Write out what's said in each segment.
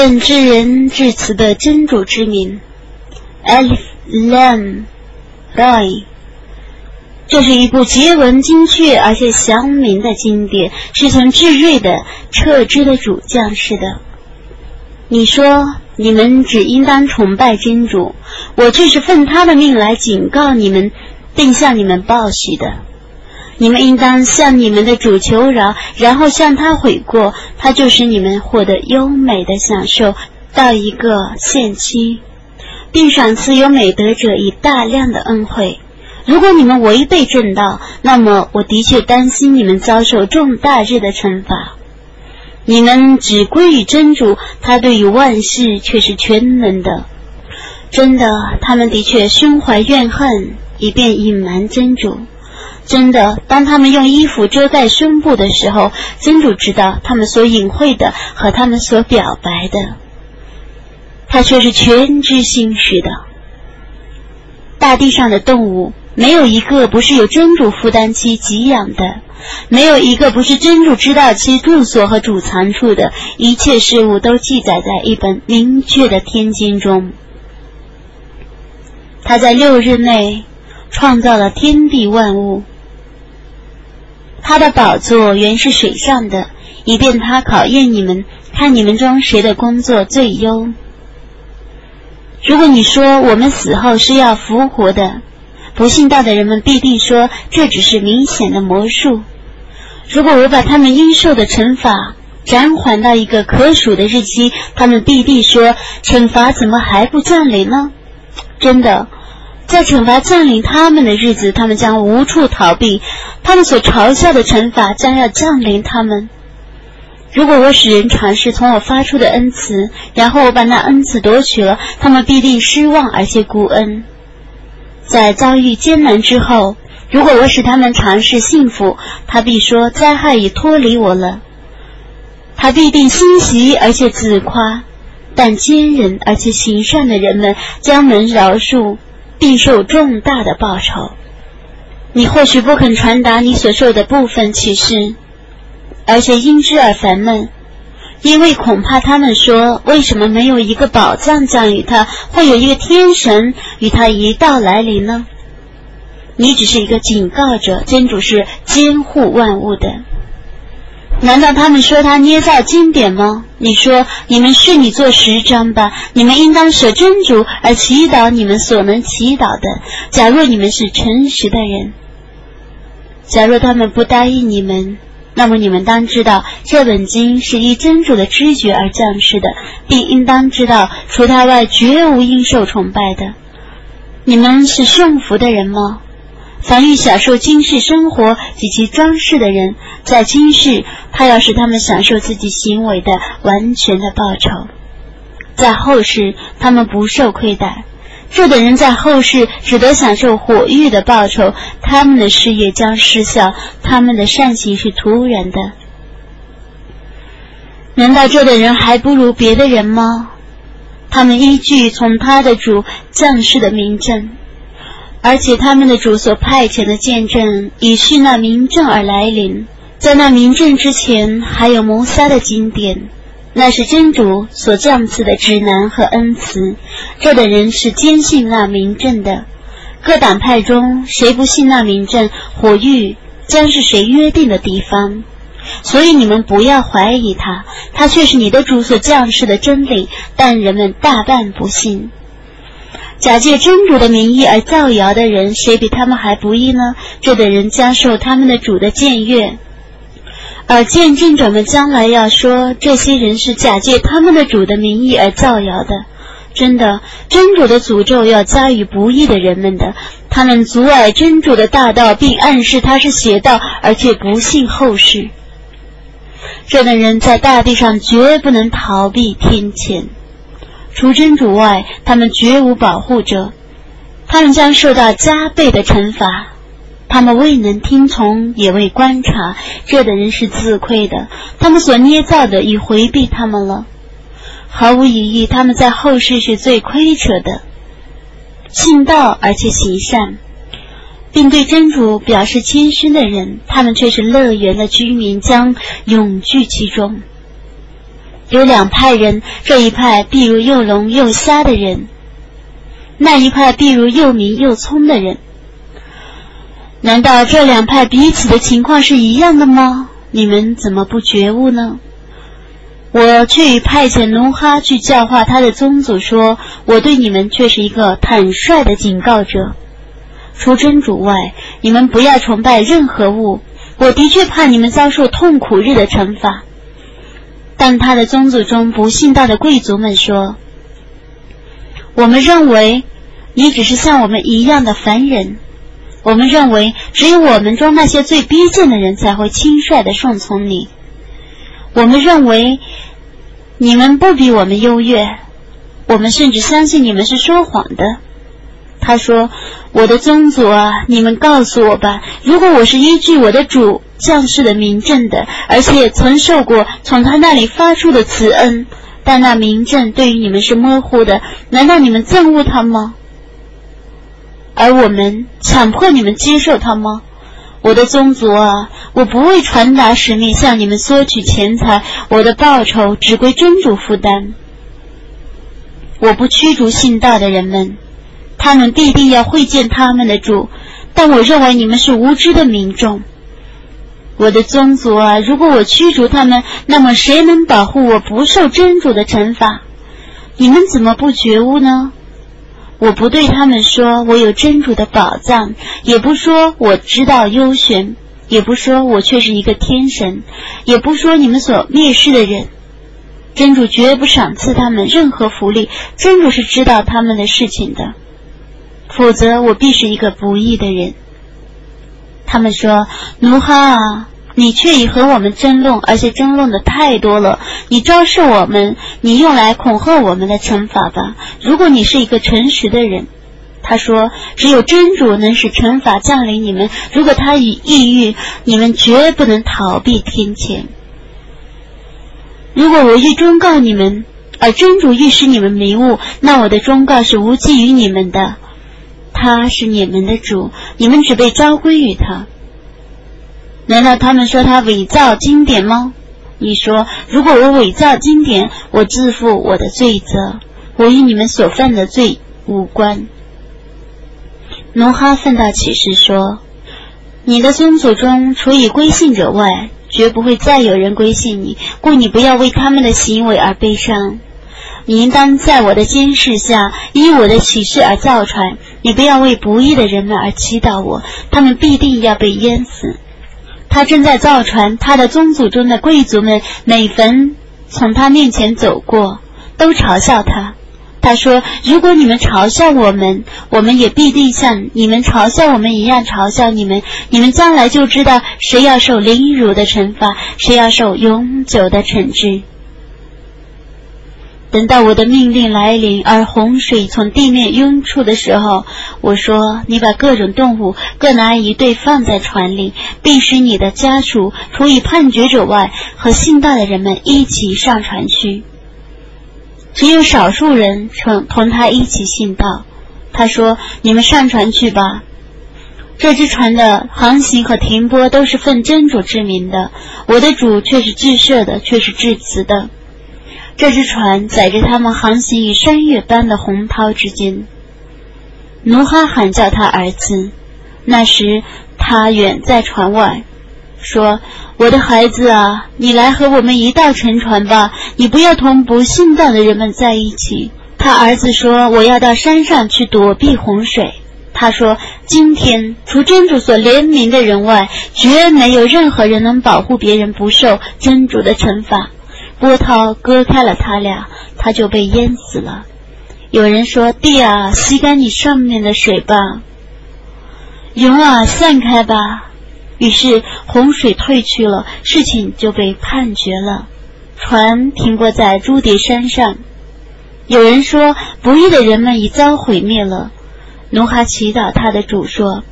奉至仁至慈的真主之名，Alif Lam Ra。这是一部结文精确而且详明的经典，是从智睿的撤之的主将士的。你说你们只应当崇拜真主，我这是奉他的命来警告你们，并向你们报喜的。你们应当向你们的主求饶，然后向他悔过，他就使你们获得优美的享受到一个限期，并赏赐有美德者以大量的恩惠。如果你们违背正道，那么我的确担心你们遭受重大日的惩罚。你们只归于真主，他对于万事却是全能的。真的，他们的确胸怀怨恨，以便隐瞒真主。真的，当他们用衣服遮盖胸部的时候，真主知道他们所隐晦的和他们所表白的。他却是全知心识的。大地上的动物。没有一个不是由真主负担其给养的，没有一个不是真主知道其住所和主藏处的，一切事物都记载在一本明确的天经中。他在六日内创造了天地万物，他的宝座原是水上的，以便他考验你们，看你们中谁的工作最优。如果你说我们死后是要复活的，不信道的人们必定说这只是明显的魔术。如果我把他们应受的惩罚暂缓到一个可数的日期，他们必定说惩罚怎么还不降临呢？真的，在惩罚降临他们的日子，他们将无处逃避，他们所嘲笑的惩罚将要降临他们。如果我使人尝试从我发出的恩慈，然后我把那恩慈夺取了，他们必定失望而且孤恩。在遭遇艰难之后，如果我使他们尝试幸福，他必说灾害已脱离我了。他必定欣喜而且自夸，但坚忍而且行善的人们将能饶恕，并受重大的报酬。你或许不肯传达你所受的部分启示，而且因之而烦闷。因为恐怕他们说，为什么没有一个宝藏降于他，会有一个天神与他一道来临呢？你只是一个警告者，真主是监护万物的。难道他们说他捏造经典吗？你说你们是你做十章吧，你们应当舍真主而祈祷你们所能祈祷的。假若你们是诚实的人，假若他们不答应你们。那么你们当知道，这本经是依真主的知觉而降世的，并应当知道，除他外绝无应受崇拜的。你们是幸福的人吗？凡欲享受今世生活及其装饰的人，在今世，他要使他们享受自己行为的完全的报酬；在后世，他们不受亏待。这等人在后世只得享受火狱的报酬，他们的事业将失效，他们的善行是突然的。难道这等人还不如别的人吗？他们依据从他的主降世的名证，而且他们的主所派遣的见证已是那明证而来临，在那明证之前还有摩萨的经典。那是真主所降赐的指南和恩慈，这等人是坚信那名证的。各党派中谁不信那名证，火狱将是谁约定的地方。所以你们不要怀疑他，他却是你的主所降世的真理。但人们大半不信，假借真主的名义而造谣的人，谁比他们还不义呢？这等人将受他们的主的僭越。而见证者们将来要说，这些人是假借他们的主的名义而造谣的。真的，真主的诅咒要加于不义的人们的。他们阻碍真主的大道，并暗示他是邪道，而且不信后世。这等人在大地上绝不能逃避天谴，除真主外，他们绝无保护者。他们将受到加倍的惩罚。他们未能听从，也未观察，这等人是自愧的。他们所捏造的已回避他们了，毫无疑义，他们在后世是最亏扯的。信道而且行善，并对真主表示谦逊的人，他们却是乐园的居民，将永居其中。有两派人，这一派必如又聋又瞎的人，那一派必如又明又聪的人。难道这两派彼此的情况是一样的吗？你们怎么不觉悟呢？我却与派遣奴哈去教化他的宗祖说：“我对你们却是一个坦率的警告者。除真主外，你们不要崇拜任何物。我的确怕你们遭受痛苦日的惩罚。”但他的宗族中不信道的贵族们说：“我们认为你只是像我们一样的凡人。我们认为只有我们中那些最卑贱的人才会轻率的顺从你。”我们认为你们不比我们优越，我们甚至相信你们是说谎的。他说：“我的宗族啊，你们告诉我吧，如果我是依据我的主将士的名证的，而且曾受过从他那里发出的慈恩，但那名证对于你们是模糊的，难道你们憎恶他吗？而我们强迫你们接受他吗？”我的宗族啊，我不为传达使命向你们索取钱财，我的报酬只归真主负担。我不驱逐信道的人们，他们必定要会见他们的主，但我认为你们是无知的民众。我的宗族啊，如果我驱逐他们，那么谁能保护我不受真主的惩罚？你们怎么不觉悟呢？我不对他们说我有真主的宝藏，也不说我知道幽玄，也不说我却是一个天神，也不说你们所蔑视的人。真主绝不赏赐他们任何福利，真主是知道他们的事情的，否则我必是一个不义的人。他们说：“奴哈。”你却已和我们争论，而且争论的太多了。你昭示我们，你用来恐吓我们的惩罚吧。如果你是一个诚实的人，他说，只有真主能使惩罚降临你们。如果他已抑郁，你们绝不能逃避天谴。如果我欲忠告你们，而真主欲使你们迷雾，那我的忠告是无济于你们的。他是你们的主，你们只被召归于他。难道他们说他伪造经典吗？你说，如果我伪造经典，我自负我的罪责，我与你们所犯的罪无关。奴哈奋大启示说：“你的宗族中，除以归信者外，绝不会再有人归信你，故你不要为他们的行为而悲伤。你应当在我的监视下，依我的启示而造船。你不要为不义的人们而祈祷我，他们必定要被淹死。”他正在造船，他的宗族中的贵族们每逢从他面前走过，都嘲笑他。他说：“如果你们嘲笑我们，我们也必定像你们嘲笑我们一样嘲笑你们。你们将来就知道谁要受凌辱的惩罚，谁要受永久的惩治。”等到我的命令来临，而洪水从地面涌出的时候，我说：“你把各种动物各拿一对放在船里，并使你的家属除以判决者外和信道的人们一起上船去。只有少数人曾同他一起信道。”他说：“你们上船去吧。这只船的航行和停泊都是奉真主之名的，我的主却是至赦的，却是至慈的。”这只船载着他们航行于山岳般的洪涛之间。努哈喊叫他儿子，那时他远在船外，说：“我的孩子啊，你来和我们一道乘船吧，你不要同不信道的人们在一起。”他儿子说：“我要到山上去躲避洪水。”他说：“今天除真主所怜悯的人外，绝没有任何人能保护别人不受真主的惩罚。”波涛割开了他俩，他就被淹死了。有人说：“地啊，吸干你上面的水吧，云啊，散开吧。”于是洪水退去了，事情就被判决了。船停泊在朱迪山上。有人说：“不义的人们已遭毁灭了。”奴哈祈祷他的主说。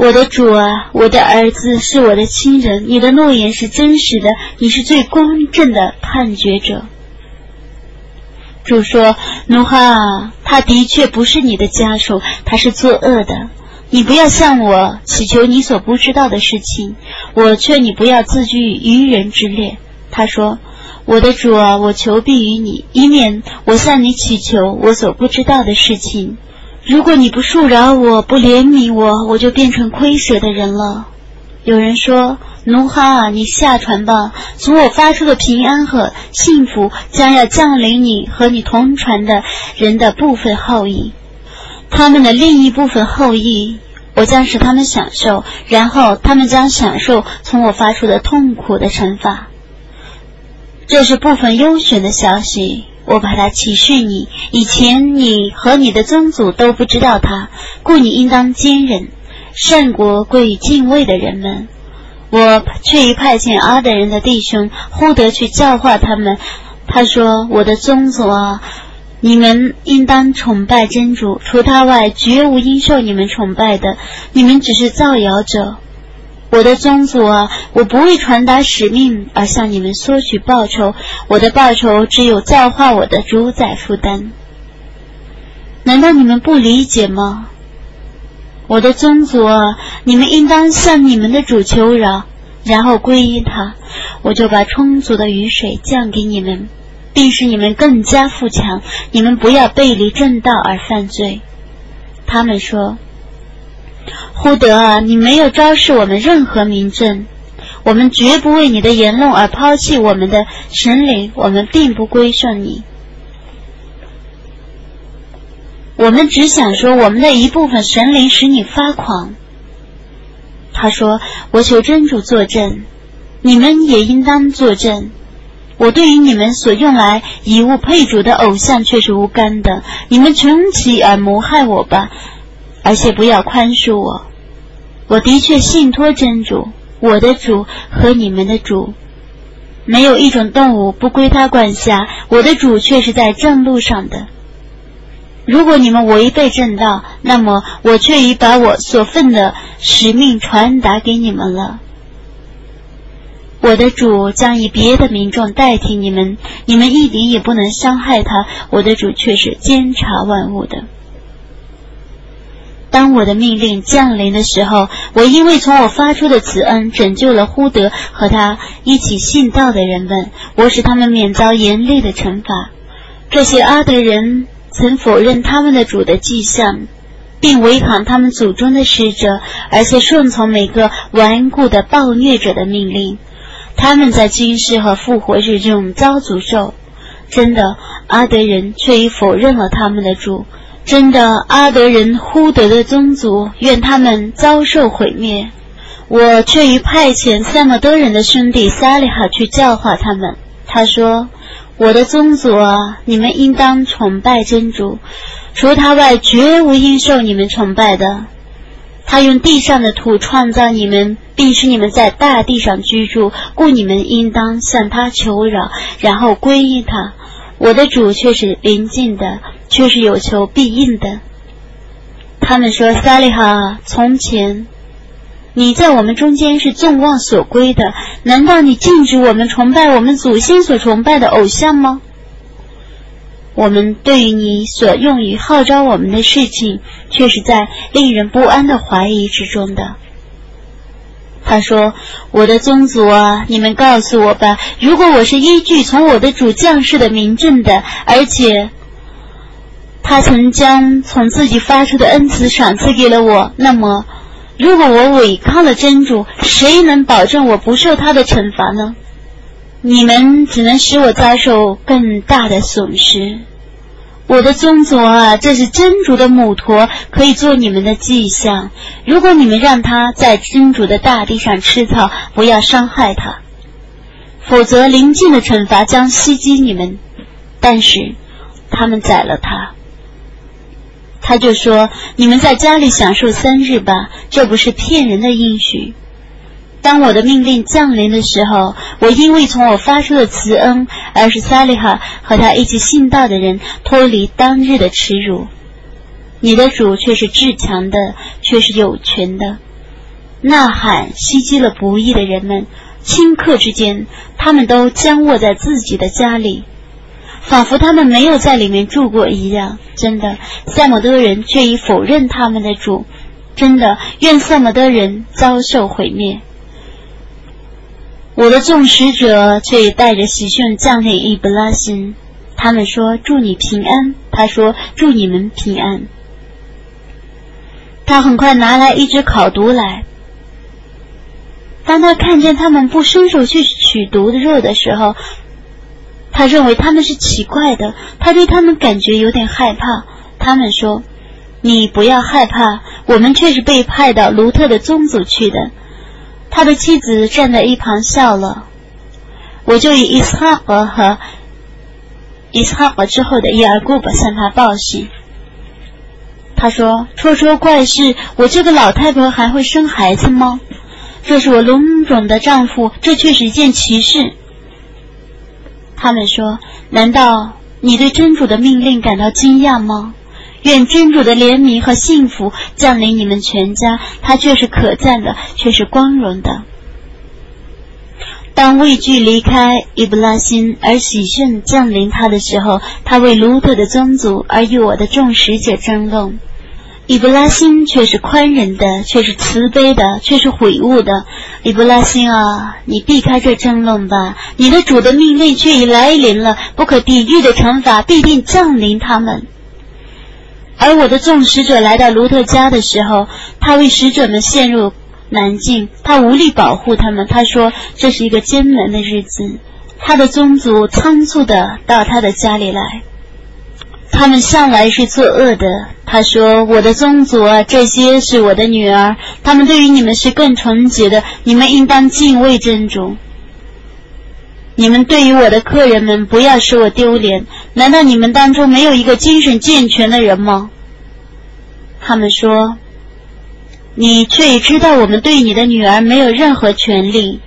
我的主啊，我的儿子是我的亲人，你的诺言是真实的，你是最公正的判决者。主说：“奴哈，他的确不是你的家属，他是作恶的。你不要向我祈求你所不知道的事情，我劝你不要自居于人之列。”他说：“我的主啊，我求必于你，以免我向你祈求我所不知道的事情。如果你不恕饶我，不怜悯我，我就变成亏舍的人了。有人说：“奴哈，你下船吧，从我发出的平安和幸福将要降临你和你同船的人的部分后裔，他们的另一部分后裔，我将使他们享受，然后他们将享受从我发出的痛苦的惩罚。”这是部分优选的消息，我把它启示你。以前你和你的宗祖都不知道他，故你应当坚忍。善国归于敬畏的人们，我却已派遣阿德人的弟兄呼德去教化他们。他说：“我的宗族啊，你们应当崇拜真主，除他外绝无应受你们崇拜的。你们只是造谣者。”我的宗族啊，我不为传达使命而向你们索取报酬，我的报酬只有造化我的主宰负担。难道你们不理解吗？我的宗族啊，你们应当向你们的主求饶，然后皈依他，我就把充足的雨水降给你们，并使你们更加富强。你们不要背离正道而犯罪。他们说。忽德啊，你没有昭示我们任何名证，我们绝不为你的言论而抛弃我们的神灵，我们并不归顺你。我们只想说，我们的一部分神灵使你发狂。他说：“我求真主作证，你们也应当作证。我对于你们所用来以物配主的偶像却是无干的，你们穷其而谋害我吧。”而且不要宽恕我，我的确信托真主，我的主和你们的主，没有一种动物不归他管辖，我的主却是在正路上的。如果你们违背正道，那么我却已把我所奉的使命传达给你们了。我的主将以别的民众代替你们，你们一点也不能伤害他。我的主却是监察万物的。当我的命令降临的时候，我因为从我发出的慈恩拯救了呼德和他一起信道的人们，我使他们免遭严厉的惩罚。这些阿德人曾否认他们的主的迹象，并违抗他们祖宗的使者，而且顺从每个顽固的暴虐者的命令。他们在今世和复活日中遭诅咒。真的，阿德人却已否认了他们的主。真的，阿德人呼德的宗族，愿他们遭受毁灭。我却于派遣塞莫多人的兄弟萨利哈去教化他们。他说：“我的宗族啊，你们应当崇拜真主，除他外绝无应受你们崇拜的。他用地上的土创造你们，并使你们在大地上居住，故你们应当向他求饶，然后皈依他。我的主却是临近的。”却是有求必应的。他们说：“萨利哈，从前你在我们中间是众望所归的，难道你禁止我们崇拜我们祖先所崇拜的偶像吗？我们对于你所用于号召我们的事情，却是在令人不安的怀疑之中的。”他说：“我的宗族啊，你们告诉我吧，如果我是依据从我的主将士的名证的，而且……”他曾将从自己发出的恩赐赏赐给了我。那么，如果我违抗了真主，谁能保证我不受他的惩罚呢？你们只能使我遭受更大的损失。我的宗族啊，这是真主的母驼，可以做你们的迹象。如果你们让他在真主的大地上吃草，不要伤害他，否则临近的惩罚将袭击你们。但是，他们宰了他。他就说：“你们在家里享受三日吧，这不是骗人的应许。当我的命令降临的时候，我因为从我发出的慈恩，而是萨利哈和他一起信道的人脱离当日的耻辱。你的主却是至强的，却是有权的。呐喊袭击了不义的人们，顷刻之间，他们都僵卧在自己的家里。”仿佛他们没有在里面住过一样。真的，塞姆德人却已否认他们的主。真的，愿塞姆德人遭受毁灭。我的众使者却也带着喜讯降临伊布拉辛。他们说：“祝你平安。”他说：“祝你们平安。”他很快拿来一只烤毒来。当他看见他们不伸手去取毒的肉的时候，他认为他们是奇怪的。他对他们感觉有点害怕。他们说：“你不要害怕，我们却是被派到卢特的宗族去的。”他的妻子站在一旁笑了。我就以伊斯哈格和伊斯哈格之后的伊尔古巴向他报信。他说：“说说怪事，我这个老太婆还会生孩子吗？这是我龙种的丈夫，这却是一件奇事。”他们说：“难道你对真主的命令感到惊讶吗？”愿真主的怜悯和幸福降临你们全家，他却是可赞的，却是光荣的。当畏惧离开伊布拉辛而喜讯降临他的时候，他为卢特的宗族而与我的众使者争论。伊布拉辛却是宽仁的，却是慈悲的，却是悔悟的。伊布拉辛啊，你避开这争论吧，你的主的命令却已来临了，不可抵御的惩罚必定降临他们。而我的众使者来到卢特家的时候，他为使者们陷入难境，他无力保护他们。他说这是一个艰难的日子。他的宗族仓促的到他的家里来，他们向来是作恶的。他说我的宗族啊，这些是我的女儿，他们对于你们是更纯洁的，你们应当敬畏真主。你们对于我的客人们，不要使我丢脸。难道你们当中没有一个精神健全的人吗？他们说：“你却已知道我们对你的女儿没有任何权利。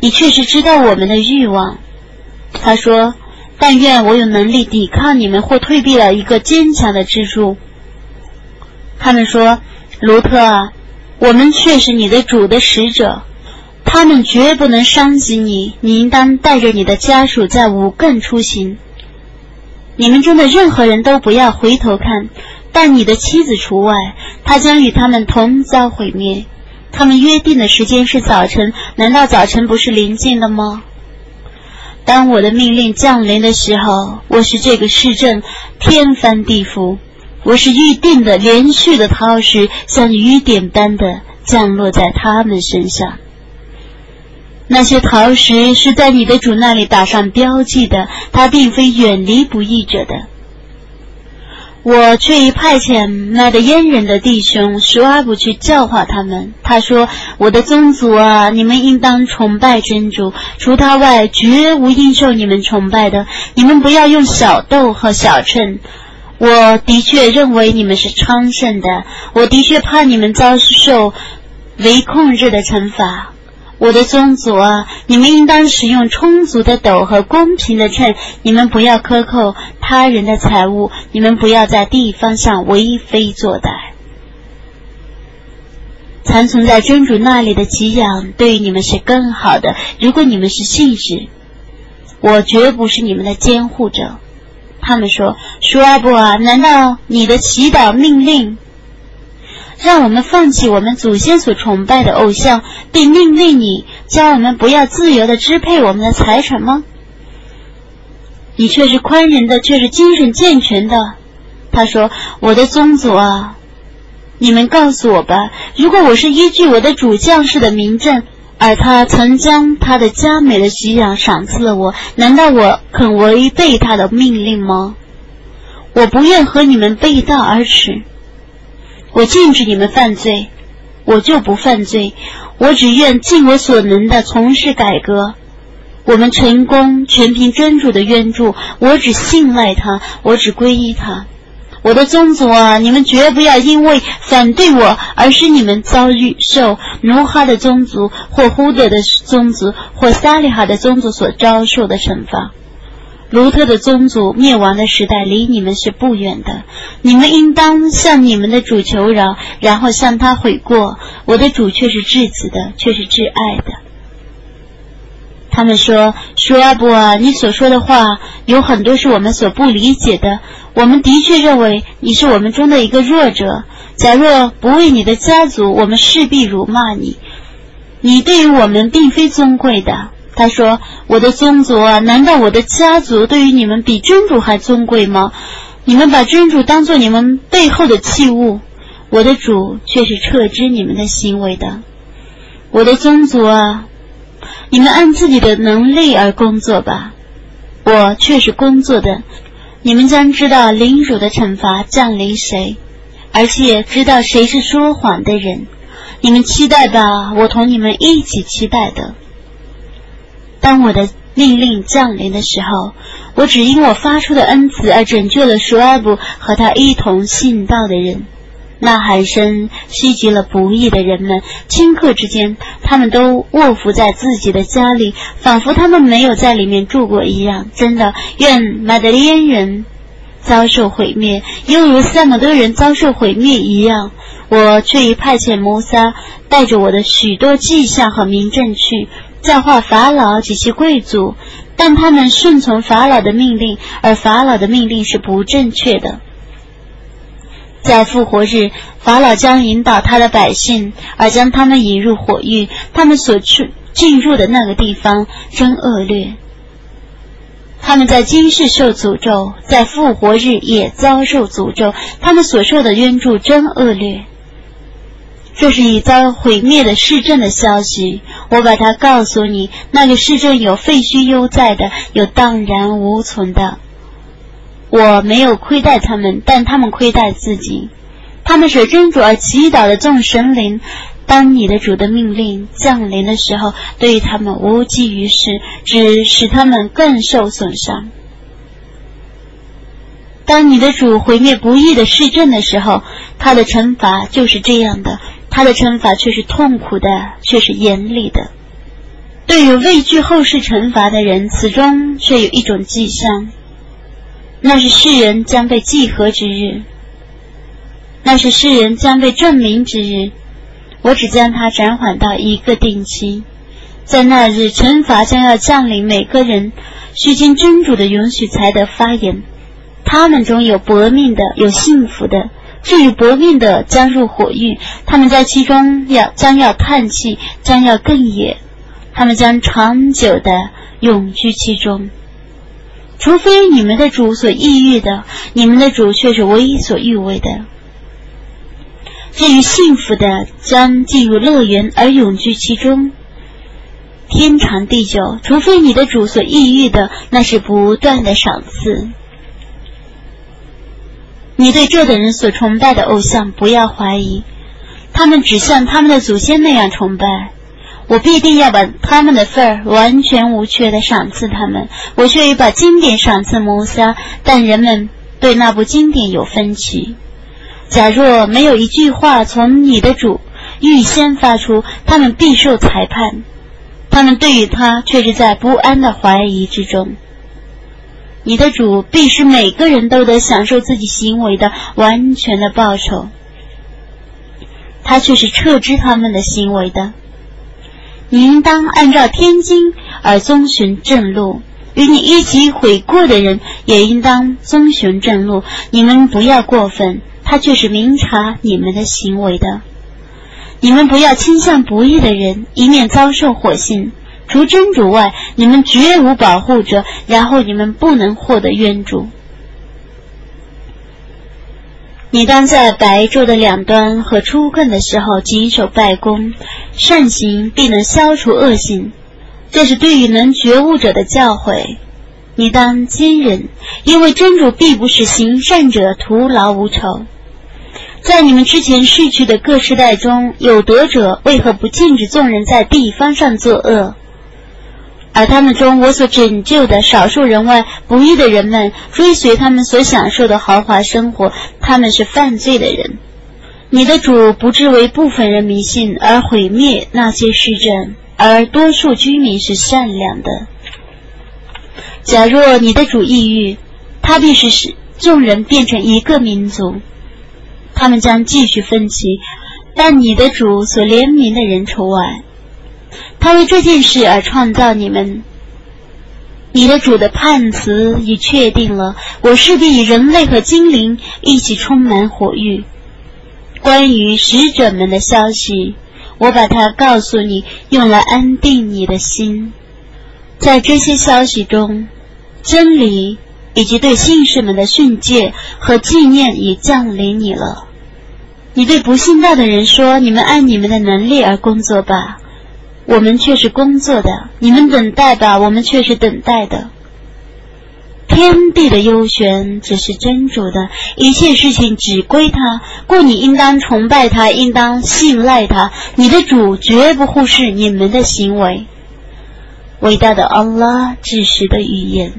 你确实知道我们的欲望。”他说：“但愿我有能力抵抗你们或退避了一个坚强的支柱。”他们说：“卢特，我们却是你的主的使者。”他们绝不能伤及你，你应当带着你的家属在五更出行。你们中的任何人都不要回头看，但你的妻子除外，她将与他们同遭毁灭。他们约定的时间是早晨，难道早晨不是临近的吗？当我的命令降临的时候，我是这个市镇天翻地覆，我是预定的连续的涛石，像雨点般的降落在他们身上。那些陶石是在你的主那里打上标记的，他并非远离不义者的。我却已派遣麦的阉人的弟兄舒阿布去教化他们。他说：“我的宗族啊，你们应当崇拜真主，除他外绝无应受你们崇拜的。你们不要用小豆和小秤。我的确认为你们是昌盛的，我的确怕你们遭受为控制的惩罚。”我的宗族啊，你们应当使用充足的斗和公平的秤。你们不要克扣他人的财物，你们不要在地方上为非作歹。残存在真主那里的给养，对于你们是更好的。如果你们是信使，我绝不是你们的监护者。他们说：“舒阿布啊，难道你的祈祷命令？”让我们放弃我们祖先所崇拜的偶像，并命令你教我们不要自由的支配我们的财产吗？你却是宽仁的，却是精神健全的。他说：“我的宗族啊，你们告诉我吧，如果我是依据我的主将士的名正，而他曾将他的佳美的给养赏赐了我，难道我肯违背他的命令吗？我不愿和你们背道而驰。”我禁止你们犯罪，我就不犯罪。我只愿尽我所能的从事改革。我们成功全凭真主的援助。我只信赖他，我只皈依他。我的宗族啊，你们绝不要因为反对我而使你们遭遇受努哈的宗族或呼德的宗族或萨利哈的宗族所遭受的惩罚。卢特的宗族灭亡的时代离你们是不远的，你们应当向你们的主求饶，然后向他悔过。我的主却是至子的，却是至爱的。他们说：“舒阿布啊，你所说的话有很多是我们所不理解的。我们的确认为你是我们中的一个弱者。假若不为你的家族，我们势必辱骂你。你对于我们并非尊贵的。他说：“我的宗族啊，难道我的家族对于你们比真主还尊贵吗？你们把真主当做你们背后的器物，我的主却是撤知你们的行为的。我的宗族啊，你们按自己的能力而工作吧，我却是工作的。你们将知道领主的惩罚降临谁，而且知道谁是说谎的人。你们期待吧，我同你们一起期待的。”当我的命令降临的时候，我只因我发出的恩慈而拯救了舒埃布和他一同信道的人。呐喊声袭击了不义的人们，顷刻之间，他们都卧伏在自己的家里，仿佛他们没有在里面住过一样。真的，愿马德里安人遭受毁灭，犹如塞姆多人遭受毁灭一样。我却已派遣摩萨带着我的许多迹象和民政去。教化法老及其贵族，但他们顺从法老的命令，而法老的命令是不正确的。在复活日，法老将引导他的百姓，而将他们引入火狱。他们所去进入的那个地方真恶劣。他们在今世受诅咒，在复活日也遭受诅咒。他们所受的冤助真恶劣。这是已遭毁灭的市镇的消息。我把它告诉你，那个市镇有废墟犹在的，有荡然无存的。我没有亏待他们，但他们亏待自己。他们舍真主而祈祷的众神灵，当你的主的命令降临的时候，对于他们无济于事，只使他们更受损伤。当你的主毁灭不义的市镇的时候，他的惩罚就是这样的。他的惩罚却是痛苦的，却是严厉的。对于畏惧后世惩罚的人，此中却有一种迹象，那是世人将被祭合之日，那是世人将被证明之日。我只将它暂缓到一个定期，在那日，惩罚将要降临每个人，需经真主的允许才得发言。他们中有薄命的，有幸福的。至于搏命的将入火狱，他们在其中要将要叹气，将要更野，他们将长久的永居其中。除非你们的主所抑郁的，你们的主却是唯一所欲为的。至于幸福的，将进入乐园而永居其中，天长地久。除非你的主所抑郁的，那是不断的赏赐。你对这等人所崇拜的偶像不要怀疑，他们只像他们的祖先那样崇拜。我必定要把他们的份儿完全无缺的赏赐他们。我却已把经典赏赐摩萨，但人们对那部经典有分歧。假若没有一句话从你的主预先发出，他们必受裁判。他们对于他却是在不安的怀疑之中。你的主必须每个人都得享受自己行为的完全的报酬，他却是撤知他们的行为的。你应当按照天经而遵循正路，与你一起悔过的人也应当遵循正路。你们不要过分，他却是明察你们的行为的。你们不要倾向不义的人，以免遭受火刑。除真主外，你们绝无保护者。然后你们不能获得援助。你当在白昼的两端和出更的时候谨守拜功，善行必能消除恶行。这是对于能觉悟者的教诲。你当坚忍，因为真主必不使行善者徒劳无酬。在你们之前逝去的各世代中有德者，为何不禁止众人在地方上作恶？而他们中，我所拯救的少数人外不义的人们，追随他们所享受的豪华生活，他们是犯罪的人。你的主不至为部分人迷信而毁灭那些市镇，而多数居民是善良的。假若你的主抑郁，他必是使众人变成一个民族，他们将继续分歧，但你的主所怜悯的人除外。他为这件事而创造你们，你的主的判词已确定了。我势必与人类和精灵一起充满火域。关于使者们的消息，我把它告诉你，用来安定你的心。在这些消息中，真理以及对信士们的训诫和纪念已降临你了。你对不信道的人说：“你们按你们的能力而工作吧，我们却是工作的；你们等待吧，我们却是等待的。”天地的幽玄只是真主的，一切事情只归他，故你应当崇拜他，应当信赖他。你的主绝不忽视你们的行为。伟大的安拉，至实的语言。